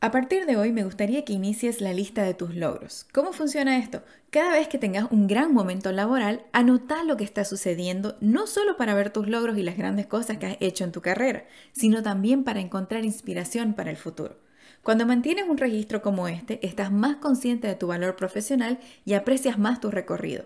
A partir de hoy me gustaría que inicies la lista de tus logros. ¿Cómo funciona esto? Cada vez que tengas un gran momento laboral, anota lo que está sucediendo, no solo para ver tus logros y las grandes cosas que has hecho en tu carrera, sino también para encontrar inspiración para el futuro. Cuando mantienes un registro como este, estás más consciente de tu valor profesional y aprecias más tu recorrido.